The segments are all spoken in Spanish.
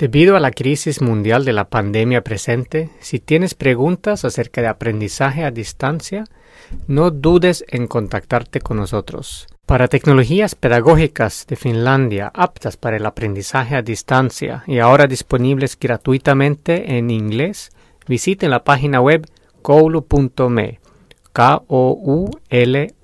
Debido a la crisis mundial de la pandemia presente, si tienes preguntas acerca de aprendizaje a distancia, no dudes en contactarte con nosotros. Para tecnologías pedagógicas de Finlandia aptas para el aprendizaje a distancia y ahora disponibles gratuitamente en inglés, visite la página web koulu.me, k o u l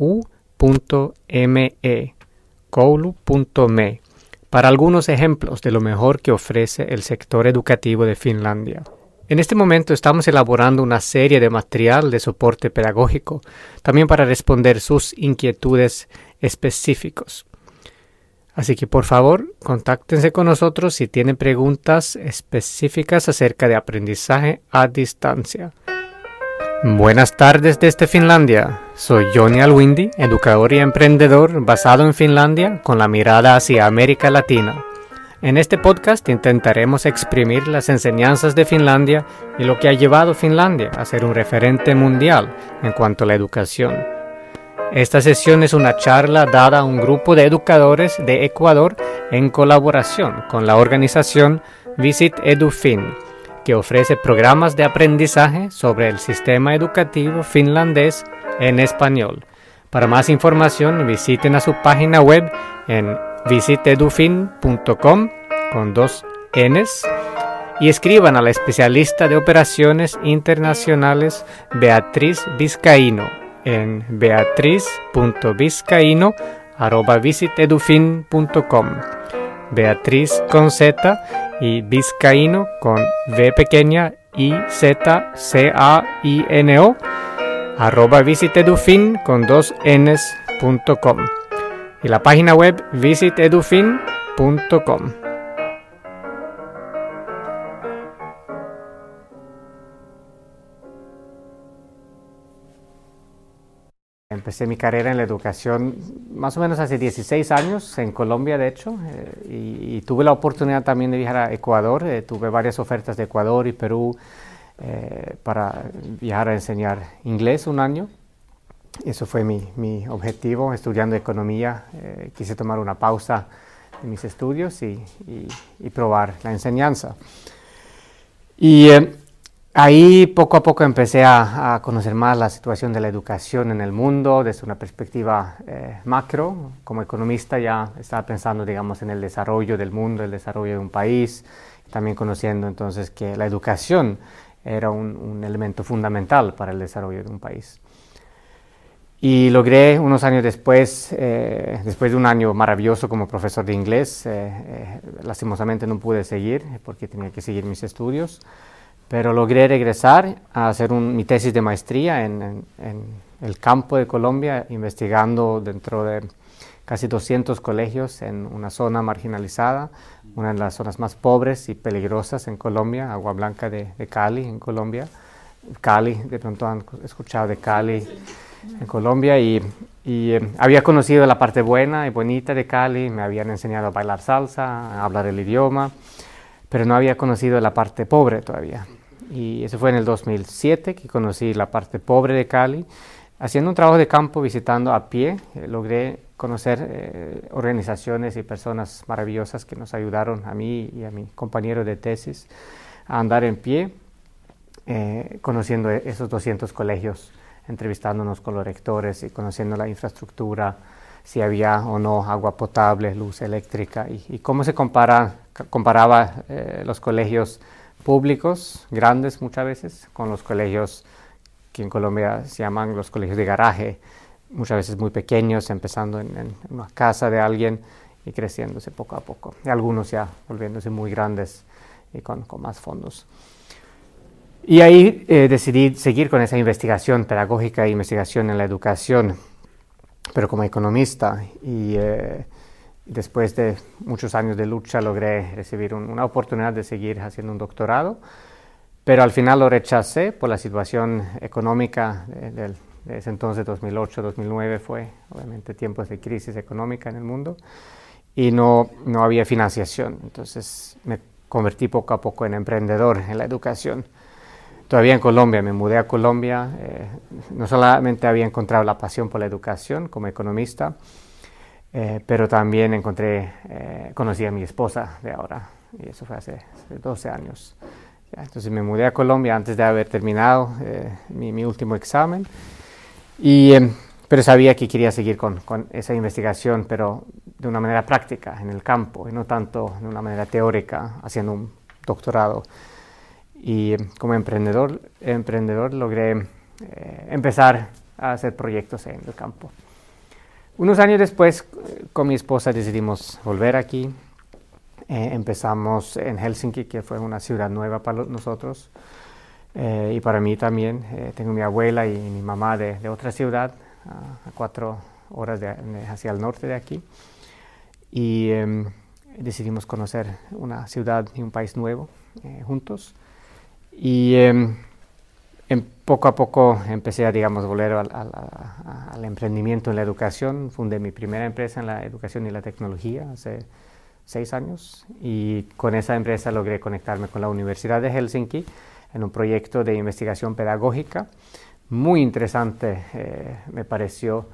koulu.me para algunos ejemplos de lo mejor que ofrece el sector educativo de Finlandia. En este momento estamos elaborando una serie de material de soporte pedagógico, también para responder sus inquietudes específicos. Así que por favor, contáctense con nosotros si tienen preguntas específicas acerca de aprendizaje a distancia. Buenas tardes desde Finlandia. Soy Johnny Alwindi, educador y emprendedor basado en Finlandia con la mirada hacia América Latina. En este podcast intentaremos exprimir las enseñanzas de Finlandia y lo que ha llevado Finlandia a ser un referente mundial en cuanto a la educación. Esta sesión es una charla dada a un grupo de educadores de Ecuador en colaboración con la organización Visit EduFin que ofrece programas de aprendizaje sobre el sistema educativo finlandés en español. Para más información visiten a su página web en visitedufin.com con dos Ns y escriban a la especialista de operaciones internacionales Beatriz Vizcaíno en beatriz.vizcaíno.visitedufin.com. Beatriz con Z y Vizcaíno con V pequeña I Z C A I N O arroba visitedufin con dos ns.com y la página web visitedufin.com. Empecé mi carrera en la educación más o menos hace 16 años, en Colombia de hecho, eh, y, tuve la oportunidad también de viajar a Ecuador. Eh, tuve varias ofertas de Ecuador y Perú eh, para viajar a enseñar inglés un año. Eso fue mi, mi objetivo, estudiando economía. quise tomar una pausa de mis estudios y, y, y probar la enseñanza. Y Ahí poco a poco empecé a, conocer más la situación de la educación en el mundo desde una perspectiva eh, macro. Como economista ya estaba pensando, digamos, en el desarrollo del mundo, el desarrollo de un país, también conociendo entonces que la educación era un, elemento fundamental para el desarrollo de un país. Y logré unos años después, eh, después de un año maravilloso como profesor de inglés, eh, lastimosamente no pude seguir porque tenía que seguir mis estudios pero logré regresar a hacer mi tesis de maestría en, el campo de Colombia, investigando dentro de casi 200 colegios en una zona marginalizada, una de las zonas más pobres y peligrosas en Colombia, Agua Blanca de, Cali, en Colombia. Cali, de pronto han escuchado de Cali en Colombia y, eh, había conocido la parte buena y bonita de Cali, me habían enseñado a bailar salsa, a hablar el idioma, pero no había conocido la parte pobre todavía y eso fue en el 2007 que conocí la parte pobre de Cali. Haciendo un trabajo de campo, visitando a pie, eh, logré conocer eh, organizaciones y personas maravillosas que nos ayudaron a mí y a mi compañero de tesis a andar en pie, eh, conociendo esos 200 colegios, entrevistándonos con los rectores y conociendo la infraestructura, si había o no agua potable, luz eléctrica y, y cómo se compara, comparaba los colegios públicos, grandes muchas veces, con los colegios que en Colombia se llaman los colegios de garaje, muchas veces muy pequeños, empezando en, una casa de alguien y creciéndose poco a poco, algunos ya volviéndose muy grandes y con, más fondos. Y ahí eh, decidí seguir con esa investigación pedagógica e investigación en la educación, pero como economista. Y eh, Después de muchos años de lucha logré recibir una oportunidad de seguir haciendo un doctorado, pero al final lo rechacé por la situación económica de, ese entonces, 2008-2009, fue obviamente tiempos de crisis económica en el mundo y no, no había financiación. Entonces me convertí poco a poco en emprendedor en la educación. Todavía en Colombia, me mudé a Colombia, eh, no solamente había encontrado la pasión por la educación como economista, eh, pero también encontré, eh, conocí a mi esposa de ahora, y eso fue hace, 12 años. entonces me mudé a Colombia antes de haber terminado eh, mi, último examen, y, em, pero sabía que quería seguir con, con, esa investigación, pero de una manera práctica, en el campo, y no tanto de una manera teórica, haciendo un doctorado. Y em, como emprendedor, emprendedor logré eh, empezar a hacer proyectos en el campo. Unos años después, con mi esposa decidimos volver aquí. Eh, empezamos en Helsinki, que fue una ciudad nueva para nosotros eh, y para mí también. Eh, tengo mi abuela y mi mamá de, otra ciudad, a cuatro horas hacia el norte de aquí. Y em, decidimos conocer una ciudad y un país nuevo juntos. Y em, poco a poco empecé a, digamos, volver al, emprendimiento en la educación. Fundé mi primera empresa en la educación y la tecnología hace seis años y con esa empresa logré conectarme con la Universidad de Helsinki en un proyecto de investigación pedagógica muy interesante, eh, me pareció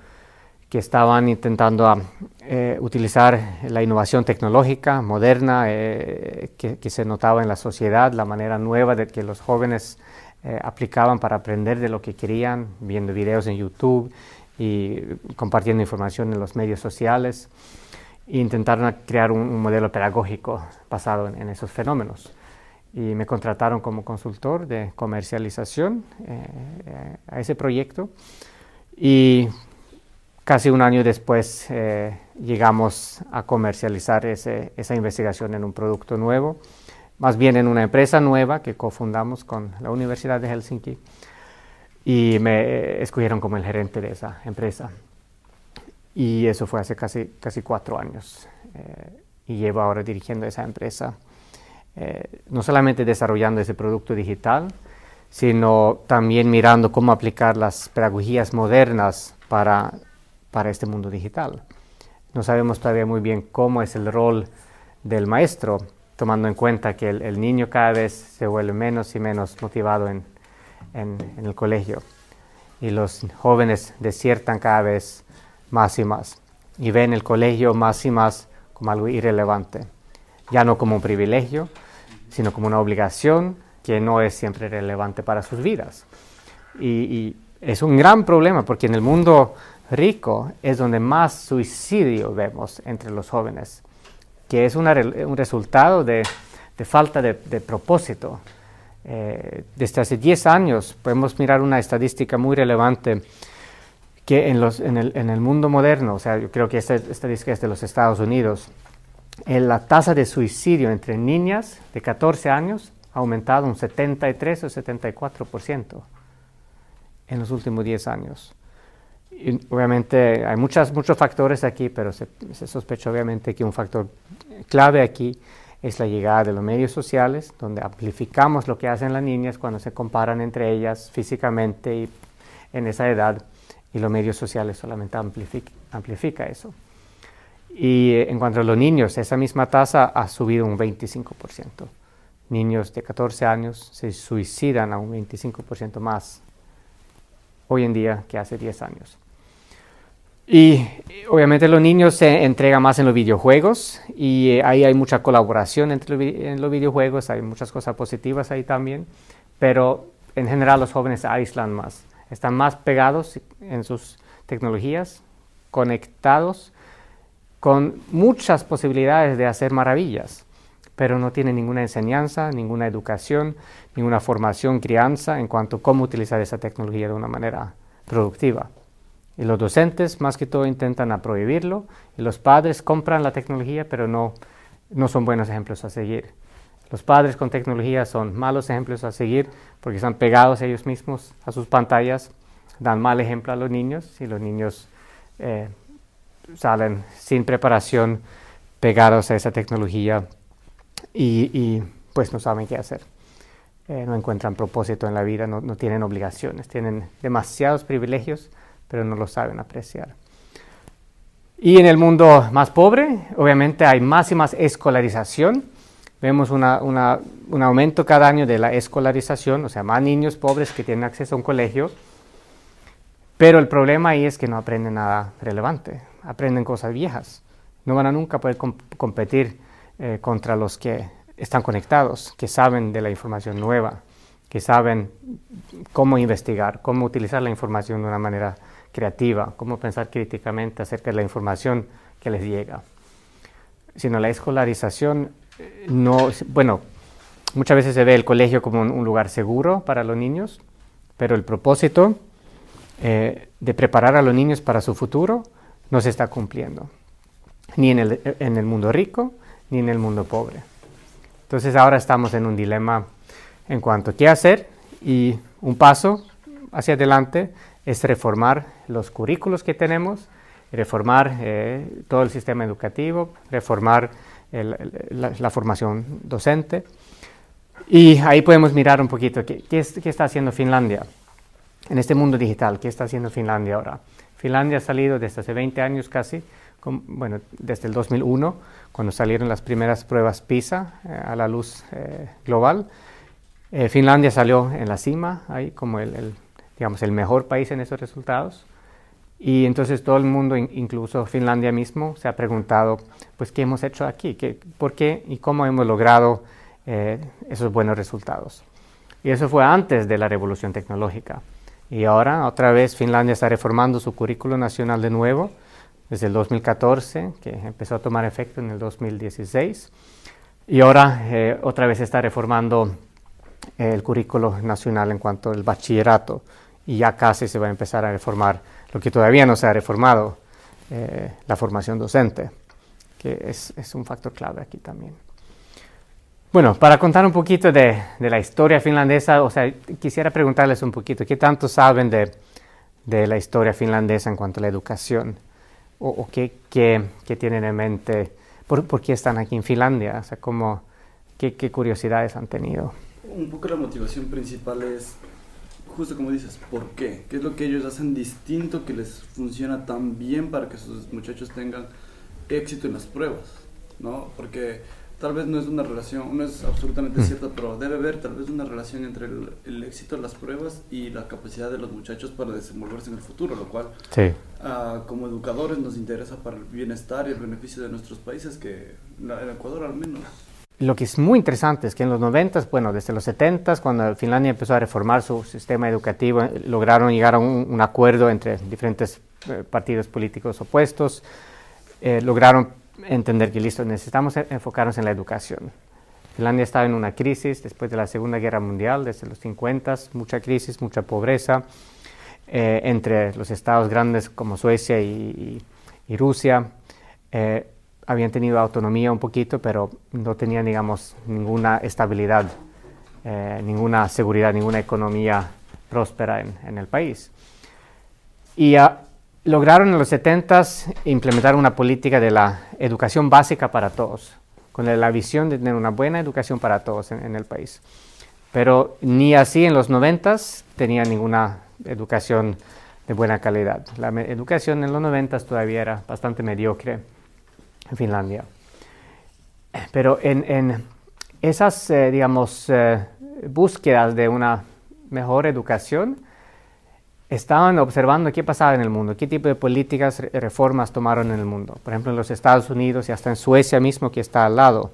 que estaban intentando eh, utilizar la innovación tecnológica moderna eh, que, se notaba en la sociedad, la manera nueva de que los jóvenes eh, aplicaban para aprender de lo que querían, viendo videos en YouTube y compartiendo información en los medios sociales. E intentaron crear un, modelo pedagógico basado en, esos fenómenos. Y me contrataron como consultor de comercialización eh, a ese proyecto. Y casi un año después eh, llegamos a comercializar esa investigación en un producto nuevo más bien en una empresa nueva que cofundamos con la Universidad de Helsinki y me escogieron como el gerente de esa empresa. Y eso fue hace casi, casi cuatro años. Eh, y llevo ahora dirigiendo esa empresa, eh, no solamente desarrollando ese producto digital, sino también mirando cómo aplicar las pedagogías modernas para, para este mundo digital. No sabemos todavía muy bien cómo es el rol del maestro, tomando en cuenta que el, niño cada vez se vuelve menos y menos motivado en, en, el colegio. Y los jóvenes desiertan cada vez más y más. Y ven el colegio más y más como algo irrelevante, ya no como un privilegio, sino como una obligación que no es siempre relevante para sus vidas. Y, y es un gran problema porque en el mundo rico es donde más suicidio vemos entre los jóvenes que es un resultado de, falta de, propósito. Eh, desde hace 10 años podemos mirar una estadística muy relevante que en, los, en, el, en el, mundo moderno, o sea, yo creo que esta estadística es de los Estados Unidos, en la tasa de suicidio entre niñas de 14 años ha aumentado un 73 o 74% en los últimos 10 años obviamente hay muchas, muchos factores aquí, pero se, sospecha obviamente que un factor clave aquí es la llegada de los medios sociales, donde amplificamos lo que hacen las niñas cuando se comparan entre ellas físicamente y en esa edad, y los medios sociales solamente amplifica, eso. Y en cuanto a los niños, esa misma tasa ha subido un 25%. Niños de 14 años se suicidan a un 25% más hoy en día que hace 10 años. Y obviamente los niños se entregan más en los videojuegos y eh, ahí hay mucha colaboración entre en los videojuegos, hay muchas cosas positivas ahí también, pero en general los jóvenes aíslan más, están más pegados en sus tecnologías, conectados con muchas posibilidades de hacer maravillas, pero no tienen ninguna enseñanza, ninguna educación, ninguna formación, crianza en cuanto a cómo utilizar esa tecnología de una manera productiva. Y los docentes más que todo intentan prohibirlo y los padres compran la tecnología pero no, no son buenos ejemplos a seguir. Los padres con tecnología son malos ejemplos a seguir porque están pegados ellos mismos a sus pantallas, dan mal ejemplo a los niños y los niños eh, salen sin preparación pegados a esa tecnología y, pues no saben qué hacer. Eh, no encuentran propósito en la vida, no, no tienen obligaciones, tienen demasiados privilegios pero no lo saben apreciar. Y en el mundo más pobre, obviamente hay más y más escolarización. Vemos un aumento cada año de la escolarización, o sea, más niños pobres que tienen acceso a un colegio. Pero el problema ahí es que no aprenden nada relevante, aprenden cosas viejas. No van a nunca poder competir eh, contra los que están conectados, que saben de la información nueva, que saben cómo investigar, cómo utilizar la información de una manera creativa, cómo pensar críticamente acerca de la información que les llega. Sino la escolarización eh, no, bueno, muchas veces se ve el colegio como un, lugar seguro para los niños, pero el propósito eh, de preparar a los niños para su futuro no se está cumpliendo, ni en el, en el mundo rico ni en el mundo pobre. Entonces ahora estamos en un dilema en cuanto a qué hacer y un paso hacia adelante es reformar los currículos que tenemos, reformar eh, todo el sistema educativo, reformar la, formación docente. Y ahí podemos mirar un poquito qué, qué, está haciendo Finlandia en este mundo digital, qué está haciendo Finlandia ahora. Finlandia ha salido desde hace 20 años casi, bueno, desde el 2001, cuando salieron las primeras pruebas PISA eh, a la luz eh, global. Finlandia salió en la cima, ahí como el digamos, el mejor país en esos resultados. Y entonces todo el mundo, incluso Finlandia mismo, se ha preguntado, pues, ¿qué hemos hecho aquí? ¿Qué, ¿Por qué y cómo hemos logrado eh, esos buenos resultados? Y eso fue antes de la revolución tecnológica. Y ahora, otra vez, Finlandia está reformando su currículo nacional de nuevo, desde el 2014, que empezó a tomar efecto en el 2016. Y ahora, eh, otra vez está reformando el currículo nacional en cuanto al bachillerato y ya casi se va a empezar a reformar lo que todavía no se ha reformado, eh, la formación docente, que es, es, un factor clave aquí también. Bueno, para contar un poquito de, de, la historia finlandesa, o sea, quisiera preguntarles un poquito, ¿qué tanto saben de, de la historia finlandesa en cuanto a la educación? ¿O, o qué, qué, qué, tienen en mente? ¿Por, ¿Por, qué están aquí en Finlandia? O sea, ¿cómo, qué, ¿qué curiosidades han tenido? Un poco la motivación principal es justo como dices, ¿por qué? ¿Qué es lo que ellos hacen distinto que les funciona tan bien para que sus muchachos tengan éxito en las pruebas? ¿No? Porque tal vez no es una relación, no es absolutamente mm. cierto, pero debe haber tal vez una relación entre el, éxito de las pruebas y la capacidad de los muchachos para desenvolverse en el futuro, lo cual uh, como educadores nos interesa para el bienestar y el beneficio de nuestros países, que en Ecuador al menos lo que es muy interesante es que en los 90, bueno, desde los 70, cuando Finlandia empezó a reformar su sistema educativo, eh, lograron llegar a un, acuerdo entre diferentes eh, partidos políticos opuestos, eh, lograron entender que listo, necesitamos e-, enfocarnos en la educación. Finlandia estaba en una crisis después de la Segunda Guerra Mundial, desde los 50, mucha crisis, mucha pobreza, entre los estados grandes como Suecia y, y Rusia habían tenido autonomía un poquito, pero no tenían, digamos, ninguna estabilidad, eh, ninguna seguridad, ninguna economía próspera en, el país. Y ah, lograron en los 70 implementar una política de la educación básica para todos, con la, visión de tener una buena educación para todos en, el país. Pero ni así en los 90 tenían ninguna educación de buena calidad. La educación en los 90 todavía era bastante mediocre en Finlandia. Pero en, esas, eh, digamos, eh, búsquedas de una mejor educación, estaban observando qué pasaba en el mundo, qué tipo de políticas, reformas tomaron en el mundo. Por ejemplo, en los Estados Unidos y hasta en Suecia mismo, que está al lado,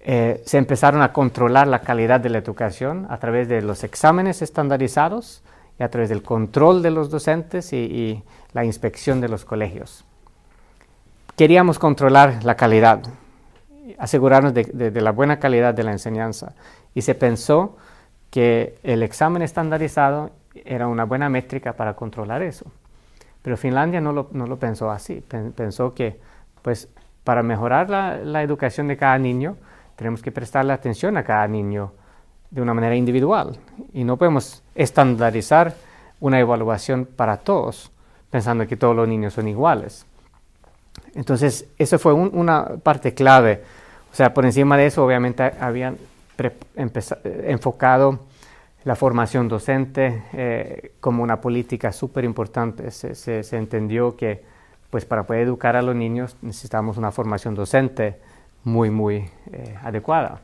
eh, se empezaron a controlar la calidad de la educación a través de los exámenes estandarizados y a través del control de los docentes y la inspección de los colegios queríamos controlar la calidad, asegurarnos de, la buena calidad de la enseñanza. Y se pensó que el examen estandarizado era una buena métrica para controlar eso. Pero Finlandia no lo, pensó así. Pensó que, pues, para mejorar la, educación de cada niño, tenemos que prestarle atención a cada niño de una manera individual. Y no podemos estandarizar una evaluación para todos, pensando que todos los niños son iguales. Entonces, eso fue una parte clave. O sea, por encima de eso, obviamente, habían enfocado la formación docente eh, como una política súper importante. Se, entendió que, pues, para poder educar a los niños necesitamos una formación docente muy, muy eh, adecuada.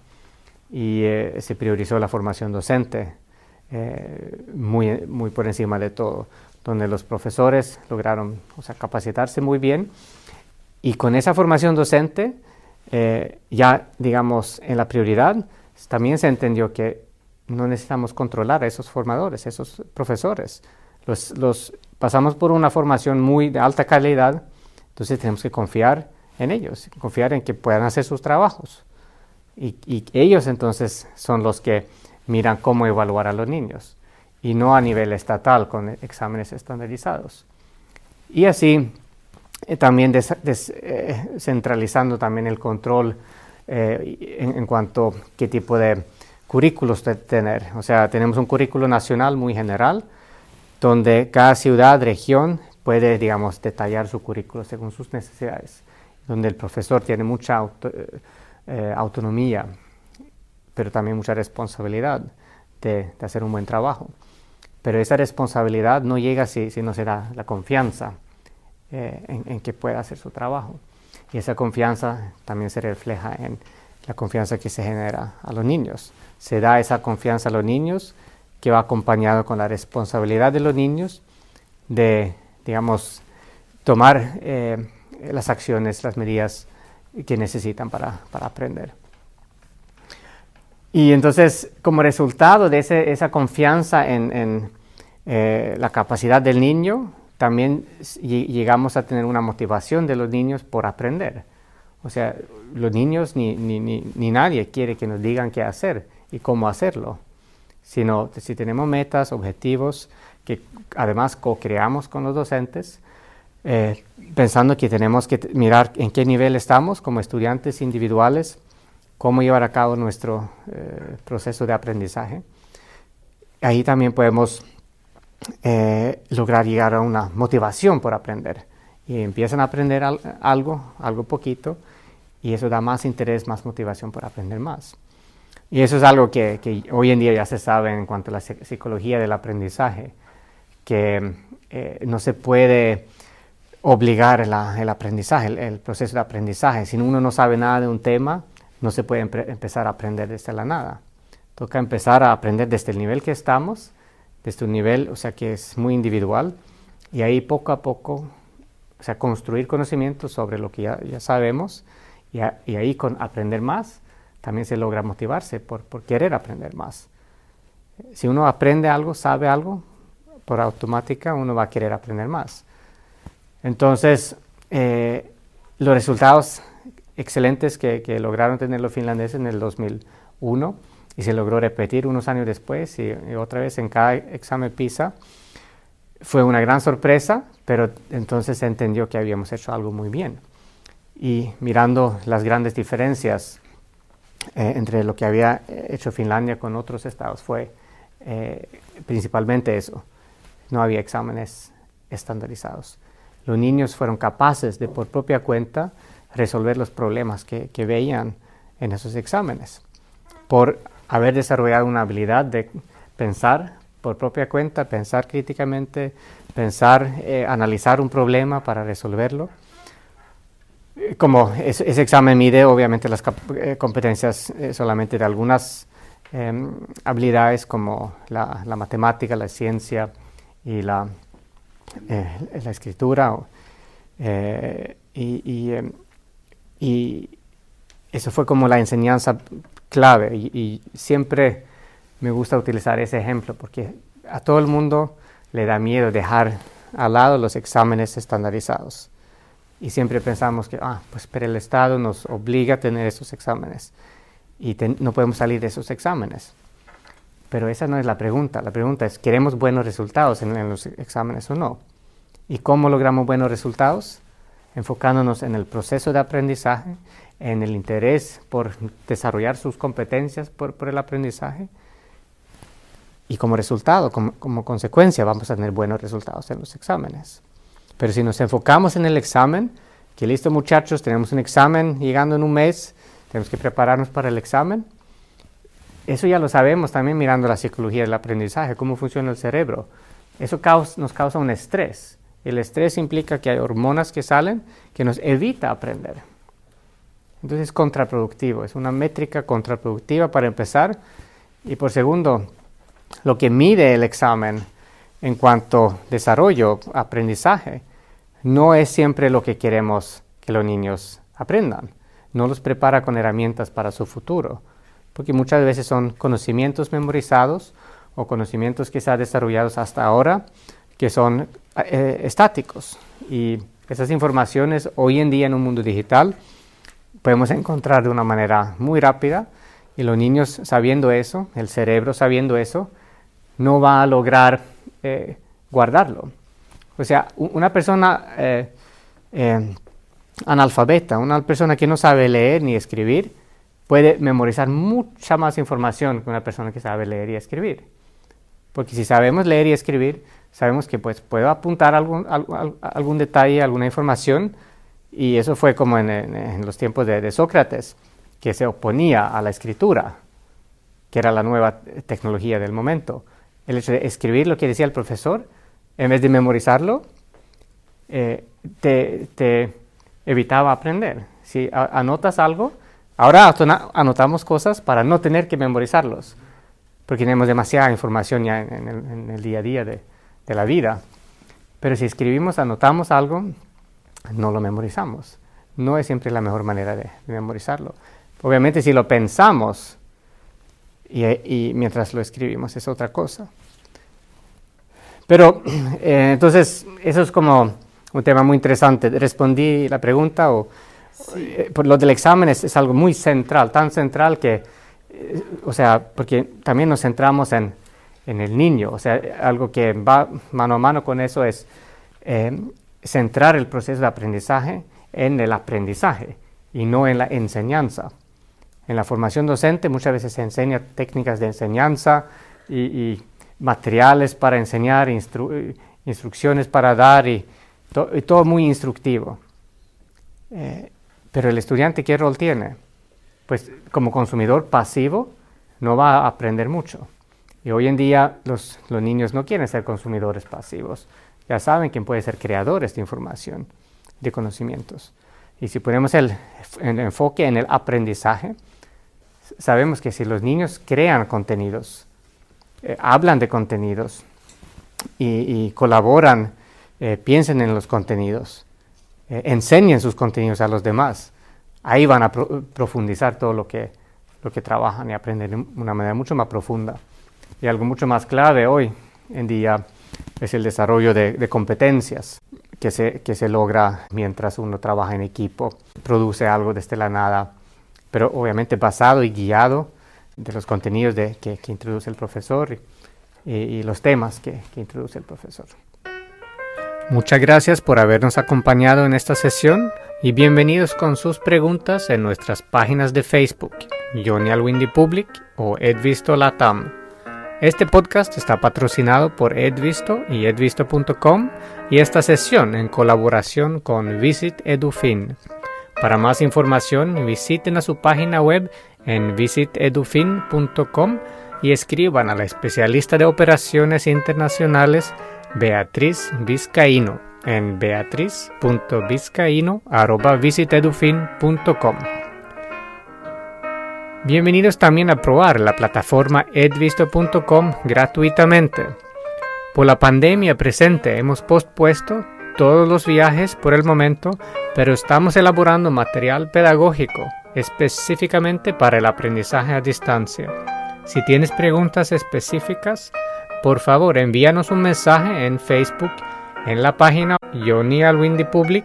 Y eh, se priorizó la formación docente muy, muy por encima de todo, donde los profesores lograron o sea, capacitarse muy bien y con esa formación docente ya, digamos, en la prioridad, también se entendió que no necesitamos controlar a esos formadores, esos profesores. Los, pasamos por una formación muy de alta calidad, entonces tenemos que confiar en ellos, confiar en que puedan hacer sus trabajos. Y, ellos entonces son los que miran cómo evaluar a los niños y no a nivel estatal con exámenes estandarizados. Y así eh, también eh, centralizando también el control eh, en, en, cuanto a qué tipo de currículos de tener. O sea, tenemos un currículo nacional muy general, donde cada ciudad, región puede, digamos, detallar su currículo según sus necesidades, donde el profesor tiene mucha autonomía, pero también mucha responsabilidad de, de, hacer un buen trabajo. Pero esa responsabilidad no llega si, si no se da la confianza eh, en, que pueda hacer su trabajo. Y esa confianza también se refleja en la confianza que se genera a los niños. Se da esa confianza a los niños que va acompañado con la responsabilidad de los niños de, digamos, tomar eh, las acciones, las medidas que necesitan para, para, aprender. Y entonces, como resultado de esa confianza en, en eh, la capacidad del niño, también llegamos a tener una motivación de los niños por aprender. O sea, los niños ni, ni, ni, nadie quiere que nos digan qué hacer y cómo hacerlo, sino si tenemos metas, objetivos que además co-creamos con los docentes, eh, pensando que tenemos que mirar en qué nivel estamos como estudiantes individuales, cómo llevar a cabo nuestro eh, proceso de aprendizaje. Ahí también podemos eh, lograr llegar a una motivación por aprender. Y empiezan a aprender algo, algo poquito, y eso da más interés, más motivación por aprender más. Y eso es algo que, hoy en día ya se sabe en cuanto a la psicología del aprendizaje, que eh, no se puede obligar el aprendizaje, el, proceso de aprendizaje. Si uno no sabe nada de un tema, no se puede empezar a aprender desde la nada. Toca empezar a aprender desde el nivel que estamos desde un nivel, o sea, que es muy individual, y ahí poco a poco, o sea, construir conocimientos sobre lo que ya sabemos, y, ahí con aprender más, también se logra motivarse por, por, querer aprender más. Si uno aprende algo, sabe algo, por automática uno va a querer aprender más. Entonces, eh, los resultados excelentes que lograron tener los finlandeses en el 2001 y se logró repetir unos años después y, otra vez en cada examen PISA. Fue una gran sorpresa, pero entonces se entendió que habíamos hecho algo muy bien. Y mirando las grandes diferencias eh, entre lo que había hecho Finlandia con otros estados, fue eh, principalmente eso. No había exámenes estandarizados. Los niños fueron capaces de por propia cuenta resolver los problemas que, veían en esos exámenes por haber desarrollado una habilidad de pensar por propia cuenta, pensar críticamente, pensar, eh, analizar un problema para resolverlo. Como ese, examen mide obviamente las eh, competencias eh, solamente de algunas em, habilidades como la, matemática, la ciencia y la, escritura. em, y eso fue como la enseñanza clave y, siempre me gusta utilizar ese ejemplo porque a todo el mundo le da miedo dejar al lado los exámenes estandarizados. Y siempre pensamos que, ah, pues pero el Estado nos obliga a tener esos exámenes y no podemos salir de esos exámenes. Pero esa no es la pregunta. La pregunta es, ¿queremos buenos resultados en, en los exámenes o no? ¿Y cómo logramos buenos resultados? Enfocándonos en el proceso de aprendizaje en el interés por desarrollar sus competencias por, el aprendizaje. Y como resultado, como, consecuencia, vamos a tener buenos resultados en los exámenes. Pero si nos enfocamos en el examen, que listo muchachos, tenemos un examen llegando en un mes, tenemos que prepararnos para el examen. Eso ya lo sabemos también mirando la psicología del aprendizaje, cómo funciona el cerebro. Eso nos causa un estrés. El estrés implica que hay hormonas que salen que nos evita aprender. Entonces es contraproductivo, es una métrica contraproductiva para empezar. Y por segundo, lo que mide el examen en cuanto a desarrollo, aprendizaje, no es siempre lo que queremos que los niños aprendan. no los prepara con herramientas para su futuro, porque muchas veces son conocimientos memorizados o conocimientos que se han desarrollados hasta ahora que son eh, estáticos y esas informaciones hoy en día en un mundo digital podemos encontrar de una manera muy rápida y los niños sabiendo eso, el cerebro sabiendo eso, no va a lograr eh, guardarlo. O sea, una persona eh, eh, analfabeta, una persona que no sabe leer ni escribir, puede memorizar mucha más información que una persona que sabe leer y escribir. Porque si sabemos leer y escribir, sabemos que pues, puedo apuntar algún, algún detalle, alguna información, y eso fue como en, los tiempos de, Sócrates, que se oponía a la escritura, que era la nueva tecnología del momento. El hecho de escribir lo que decía el profesor, en vez de memorizarlo, eh, te, evitaba aprender. Si anotas algo, ahora anotamos cosas para no tener que memorizarlos, porque tenemos demasiada información ya en el día a día de, de la vida. Pero si escribimos, anotamos algo, no lo memorizamos. No es siempre la mejor manera de, memorizarlo. Obviamente si lo pensamos y, mientras lo escribimos es otra cosa. Pero eh, entonces eso es como un tema muy interesante. ¿Respondí la pregunta o eh, por lo del examen es, algo muy central, tan central que, eh, o sea, porque también nos centramos en en el niño. O sea, algo que va mano a mano con eso es eh, centrar el proceso de aprendizaje en el aprendizaje y no en la enseñanza. En la formación docente muchas veces se enseña técnicas de enseñanza y, materiales para enseñar, instrucciones para dar y, todo muy instructivo. Eh, pero el estudiante, ¿qué rol tiene? Pues como consumidor pasivo no va a aprender mucho. Y hoy en día los, niños no quieren ser consumidores pasivos. Ya saben quién puede ser creadores de información, de conocimientos. Y si ponemos el, enfoque en el aprendizaje, sabemos que si los niños crean contenidos, eh, hablan de contenidos y, colaboran, eh, piensen en los contenidos, eh, enseñen sus contenidos a los demás, ahí van a profundizar todo lo que, lo que trabajan y aprenden de una manera mucho más profunda. Y algo mucho más clave hoy en día es el desarrollo de, competencias que se, que se logra mientras uno trabaja en equipo, produce algo desde la nada, pero obviamente basado y guiado de los contenidos de, que, introduce el profesor y, los temas que, que introduce el profesor. Muchas gracias por habernos acompañado en esta sesión y bienvenidos con sus preguntas en nuestras páginas de Facebook, Johnny Alwindy Public o Edvisto Latam. Este podcast está patrocinado por Edvisto y edvisto.com y esta sesión en colaboración con Visit Edufin. Para más información visiten a su página web en visitedufin.com y escriban a la especialista de operaciones internacionales Beatriz Vizcaíno en beatriz.vizcaíno.visitedufin.com. Bienvenidos también a probar la plataforma edvisto.com gratuitamente. Por la pandemia presente hemos pospuesto todos los viajes por el momento, pero estamos elaborando material pedagógico específicamente para el aprendizaje a distancia. Si tienes preguntas específicas, por favor envíanos un mensaje en Facebook en la página Johnny Alwindy Public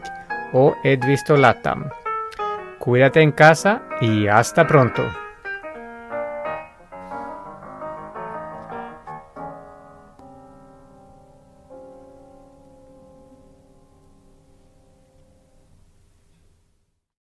o Edvisto Latam. Cuídate en casa y hasta pronto.